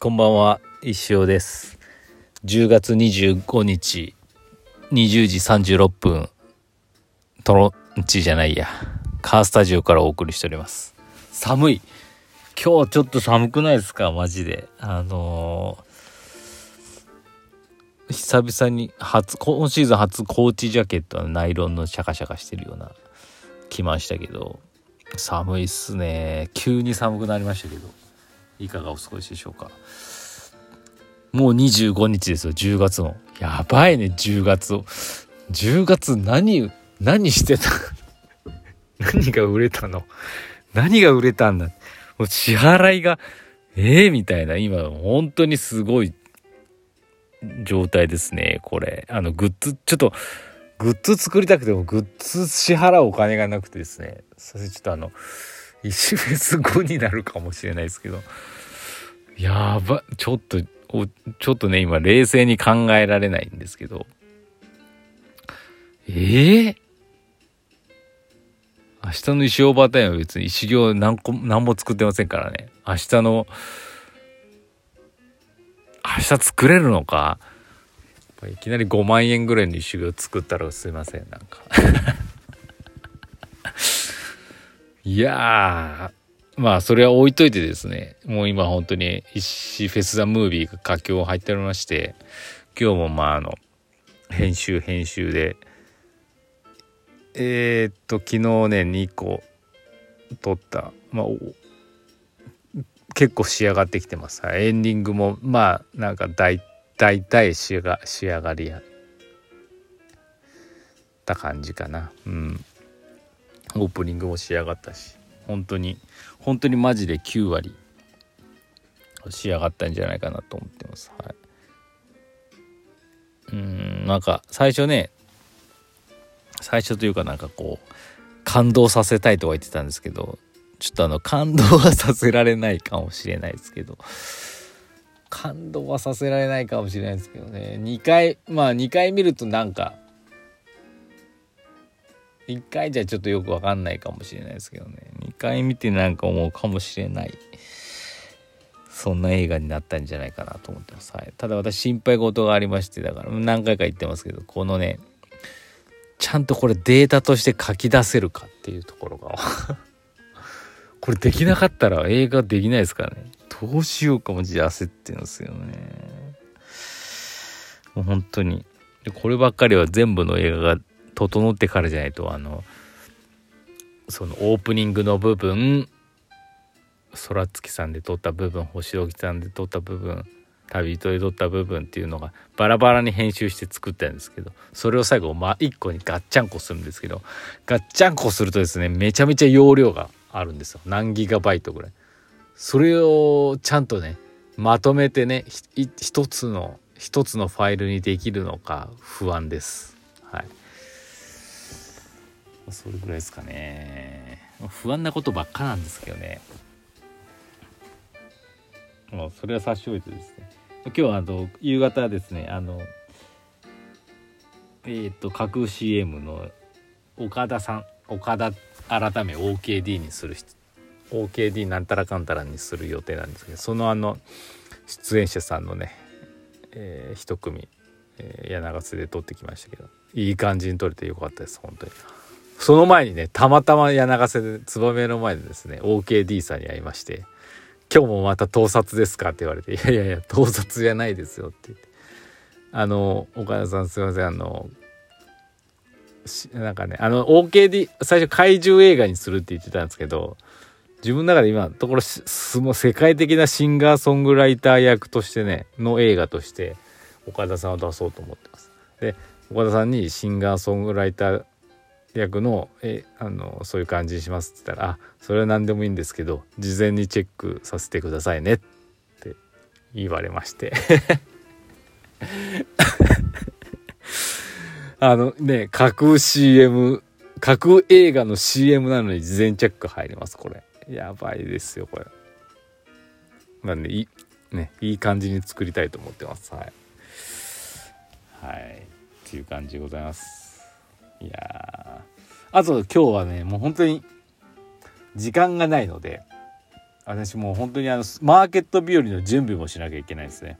こんばんは、石尾です。10月25日、20時36分、トロンチじゃないや、カースタジオからお送りしております。寒い。今日ちょっと寒くないですか？マジで。あのー久々に初、今シーズン初コーチジャケットのナイロンのシャカシャカしてるような、着ましたけど、寒いっすね。急に寒くなりましたけど。いかがお過ごしでしょうか？もう25日ですよ。10月もやばいね10月を。10月何何してた？何が売れたの？何が売れたんだ？もう支払いがええみたいな。今本当にすごい状態ですねこれ。あのグッズちょっとグッズ作りたくてもグッズ支払うお金がなくてですね。それちょっとあの石フェス後になるかもしれないですけど。やばちょっとちょっとね今冷静に考えられないんですけど。ええ明日の石オーバータイムは別に石行何個何も作ってませんからね。明日の明日作れるのか？いきなり5万円ぐらいの石行作ったらすいませんなんか。いやー、まあそれは置いといてですね、もう今本当に石フェスザムービーが佳境入っておりまして、今日もまああの、編集編集で、えー、っと、昨日ね、2個撮った、まあ、結構仕上がってきてます。エンディングもまあなんか大大体仕上が仕上がりやった感じかな。うん。オープニングも仕上がったし本当に本当にマジで9割仕上がったんじゃないかなと思ってます。はい。うんなんか最初ね最初というかなんかこう感動させたいとは言ってたんですけどちょっとあの感動はさせられないかもしれないですけど感動はさせられないかもしれないですけどね。2回まあ2回見るとなんか1回じゃちょっとよくわかんないかもしれないですけどね。2回見てなんか思うかもしれない。そんな映画になったんじゃないかなと思ってます、はい、ただ私心配事がありましてだから何回か言ってますけどこのねちゃんとこれデータとして書き出せるかっていうところが。これできなかったら映画できないですからね。どうしようかもじゃ焦ってるんですよね。もう本当に。こればっかりは全部の映画が整ってからじゃないとあのそのオープニングの部分空月さんで撮った部分星置さんで撮った部分旅人で撮った部分っていうのがバラバラに編集して作ったんですけどそれを最後ま1個にガッチャンコするんですけどガッチャンコするとですねめちゃめちゃ容量があるんですよ。何ギガバイトぐらい。それをちゃんとねまとめてね一つの一つのファイルにできるのか不安です。はい。それぐらいですかね。不安なことばっかなんですけどね。もうそれは差し置いてですね。今日はあの夕方ですねあのえっ、ー、と架空 CM の岡田さん岡田改め OKD にする OKD なんたらかんたらにする予定なんですけどそのあの出演者さんのね、えー、一組、えー、柳ヶ瀬で撮ってきましたけどいい感じに撮れてよかったです本当にその前にねたまたま柳ヶ瀬で燕の前でですね OKD さんに会いまして「今日もまた盗撮ですか?」って言われて「いやいやいや盗撮じゃないですよ」って言ってあの岡田さんすいませんあのなんかねあの OKD 最初怪獣映画にするって言ってたんですけど自分の中で今のところすも世界的なシンガーソングライター役としてねの映画として岡田さんを出そうと思ってます。で岡田さんにシンガーソングライター役のえあのそういう感じにしますって言ったら「あそれは何でもいいんですけど事前にチェックさせてくださいね」って言われまして。あのね架空 CM 架空映画の CM なのに事前チェック入りますこれ。やばいですよこれ。なんでいいねいい感じに作りたいと思ってます。はい。はい。っていう感じでございます。いやあと今日はねもう本当に時間がないので私もう本当にあのマーケット日和の準備もしなきゃいけないですね。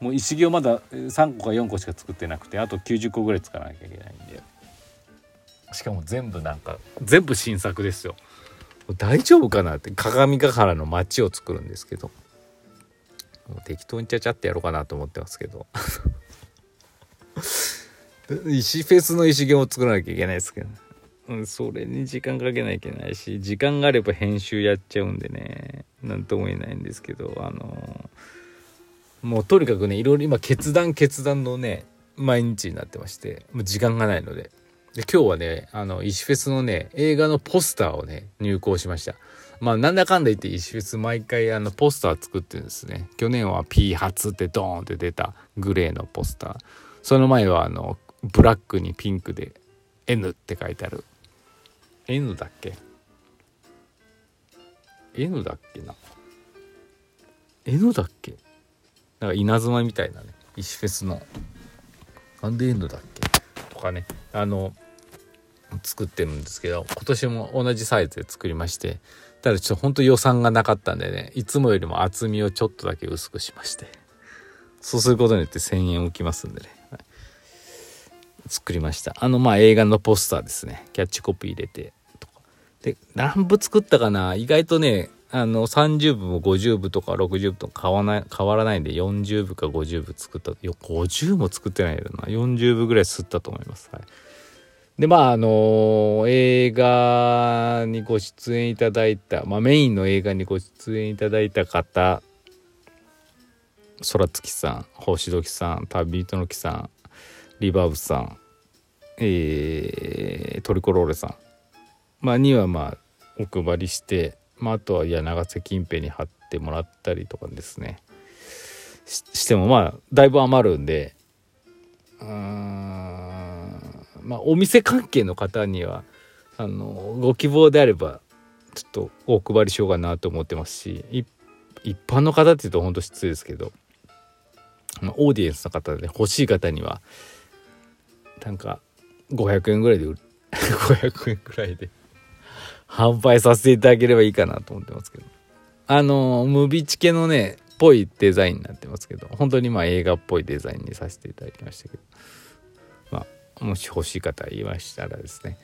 もう石行まだ3個か4個しか作ってなくてあと90個ぐらい作らなきゃいけないんで。しかも全部なんか全部新作ですよ。大丈夫かなって鏡ヶ原の街を作るんですけど。適当にちゃちゃってやろうかなと思ってますけど。石フェスの石行を作らなきゃいけないですけど、うん、それに時間かけなきゃいけないし時間があれば編集やっちゃうんでね。何とも言えないんですけどあのもうとにかくねいろいろ今決断決断のね毎日になってましてもう時間がないので。で今日はねあの石フェスのね映画のポスターをね入稿しました。まあなんだかんだ言って石フェス毎回あのポスター作ってるんですね。去年は P 初ってドーンって出たグレーのポスター。その前はあのブラックにピンクで N って書いてある。N だっけ？N だっけな？N だっけ？なんか稲妻みたいなね石フェスの。なんで N だっけ？とかねあの作ってるんですけど今年も同じサイズで作りましてただちょっとほんと予算がなかったんでねいつもよりも厚みをちょっとだけ薄くしましてそうすることによって1,000円浮きますんでね、作りました。あのまあ映画のポスターですね。キャッチコピー入れて。とかで何部作ったかな？意外とねあの30部も50部とか60部とか変わない変わらないんで40部か50部作った。いや50も作ってないけどな40部ぐらい吸ったと思います、はい、でまああのー、映画にご出演いただいた、まあ、メインの映画にご出演いただいた方空月さん星時さん旅人の木さんリバーブさんえー、トリコローレさん、まあ、にはまあお配りしてまあ、あとは柳瀬近辺に貼ってもらったりとかですね。してもまあだいぶ余るんでうんまあお店関係の方にはあのご希望であればちょっとお配りしようかなと思ってますし一般の方っていうとほんと失礼ですけど、まあ、オーディエンスの方でね欲しい方にはなんか500円ぐらいで売る。500円ぐらいで。販売させていただければいいかなと思ってますけど。あのムビチケのねぽいデザインになってますけど。本当にまあ映画っぽいデザインにさせていただきましたけど。まあもし欲しい方いましたらですね。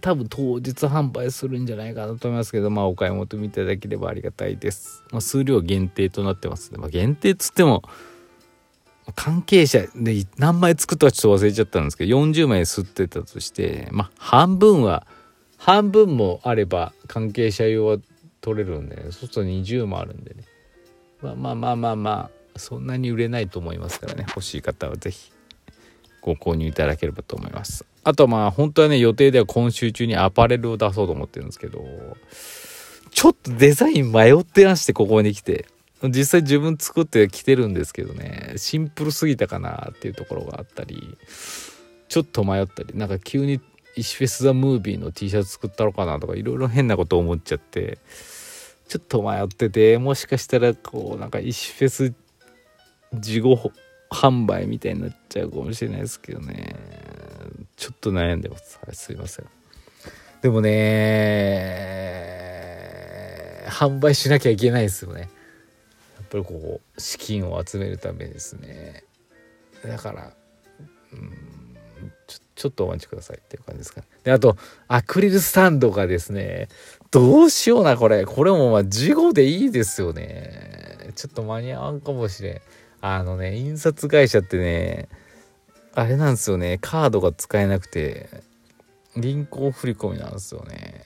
多分当日販売するんじゃないかなと思いますけど。まあお買い求めいただければありがたいです、まあ、数量限定となってますので、まあ、限定っつっても関係者で何枚作ったかちょっと忘れちゃったんですけど40枚吸ってたとしてまあ半分は半分もあれば関係者用は取れるんで、ね、そうすると20もあるんでね。まあまあまあまあまあそんなに売れないと思いますからね。欲しい方は是非ご購入いただければと思います。あとまあ本当はね予定では今週中にアパレルを出そうと思ってるんですけどちょっとデザイン迷ってらしてここに来て。実際自分作って着てるんですけどねシンプルすぎたかなっていうところがあったりちょっと迷ったりなんか急に石フェス・ザ・ムービーの T シャツ作ったのかなとかいろいろ変なこと思っちゃってちょっと迷っててもしかしたらこうなんか石フェス事後販売みたいになっちゃうかもしれないですけどね。ちょっと悩んでます、すいません。でもね販売しなきゃいけないですよね。ぱりこう資金を集めるためですねだからうんちょちょっとお待ちくださいっていう感じですか、ね。で、あと、アクリルスタンドがですね、どうしような、これ。これもまあ、事後でいいですよね。ちょっと間に合わんかもしれん。あのね、印刷会社ってね、あれなんですよね、カードが使えなくて、銀行振り込みなんですよね。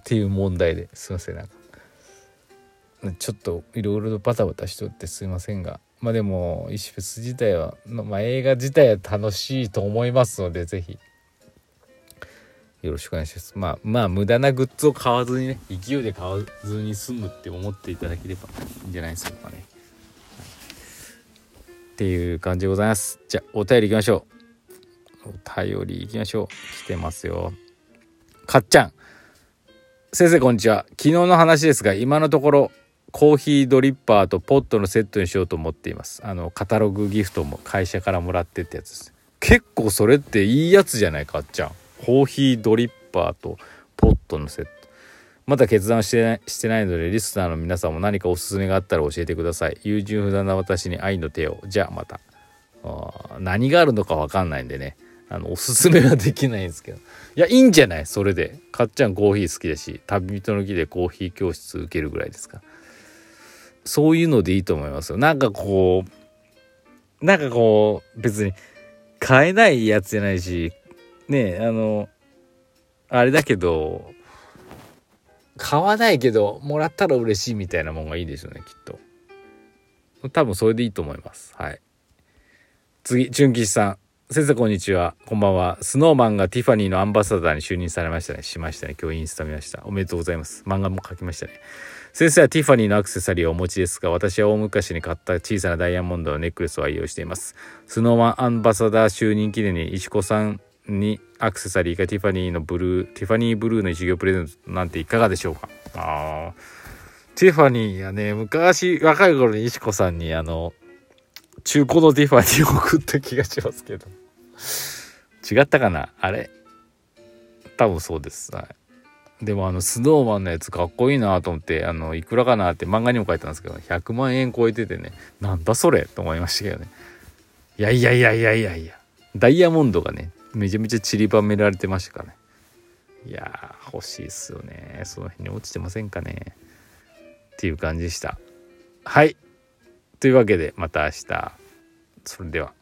っていう問題ですいません、なんか。ちょっといろいろとバタバタしとってすいませんが、まあでも石フェス自体は、まあ、映画自体は楽しいと思いますので是非よろしくお願いします。まあまあ無駄なグッズを買わずにね勢いで買わずに済むって思っていただければいいんじゃないですかね、っていう感じでございます。じゃあお便りいきましょう。お便りいきましょう。来てますよ。かっちゃん。先生こんにちは。昨日の話ですが今のところコーヒードリッパーとポットのセットにしようと思っています。あのカタログギフトも会社からもらってってやつです。結構それっていいやつじゃないかっちゃん。コーヒードリッパーとポットのセット。まだ決断してないしてないのでリスナーの皆さんも何かおすすめがあったら教えてください。優柔不断な私に愛の手を。じゃあまた。あ何があるのか分かんないんでね。あのおすすめはできないんですけど。いやいいんじゃない？それで。かっちゃんコーヒー好きだし旅人の木でコーヒー教室受けるぐらいですか。そういうのでいいと思いますよ。なんかこうなんかこう別に買えないやつじゃないしねあのあれだけど買わないけどもらったら嬉しいみたいなもんがいいでしょうねきっと。多分それでいいと思います。はい。次純吉さん。先生こんにちは。こんばんは。スノーマンがティファニーのアンバサダーに就任されましたね。しましたね。今日インスタ見ました。おめでとうございます。漫画も書きましたね。先生はティファニーのアクセサリーをお持ちですが私は大昔に買った小さなダイヤモンドのネックレスを愛用していますスノーマンアンバサダー就任記念に石子さんにアクセサリーがティファニーのブルーティファニーブルーの一行プレゼントなんていかがでしょうか？あティファニーやね昔若い頃に石子さんにあの中古のティファニーを送った気がしますけど。違ったかな？あれ？多分そうです、はい、でもあのスノーマンのやつかっこいいなと思ってあのいくらかなって漫画にも書いてたんですけど100万円超えててねなんだそれと思いましたけどね。いやいやいやいやいやいや。ダイヤモンドがねめちゃめちゃ散りばめられてましたからね。いや欲しいっすよね。その辺に落ちてませんかね。っていう感じでした。はい。というわけでまた明日。それでは。